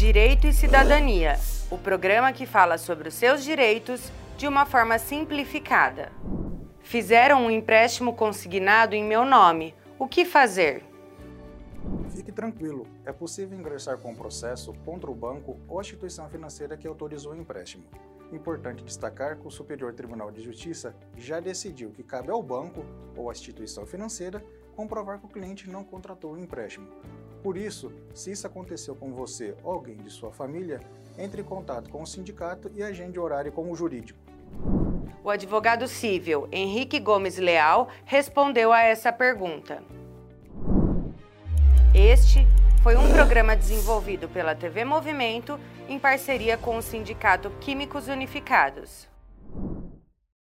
Direito e Cidadania, o programa que fala sobre os seus direitos de uma forma simplificada. Fizeram um empréstimo consignado em meu nome. O que fazer? Fique tranquilo, é possível ingressar com processo contra o banco ou instituição financeira que autorizou o empréstimo. Importante destacar que o Superior Tribunal de Justiça já decidiu que cabe ao banco ou à instituição financeira comprovar que o cliente não contratou o empréstimo. Por isso, se isso aconteceu com você ou alguém de sua família, entre em contato com o sindicato e agende horário com o jurídico. O advogado civil Henrique Gomes Leal respondeu a essa pergunta. Este foi um programa desenvolvido pela TV Movimento em parceria com o Sindicato Químicos Unificados.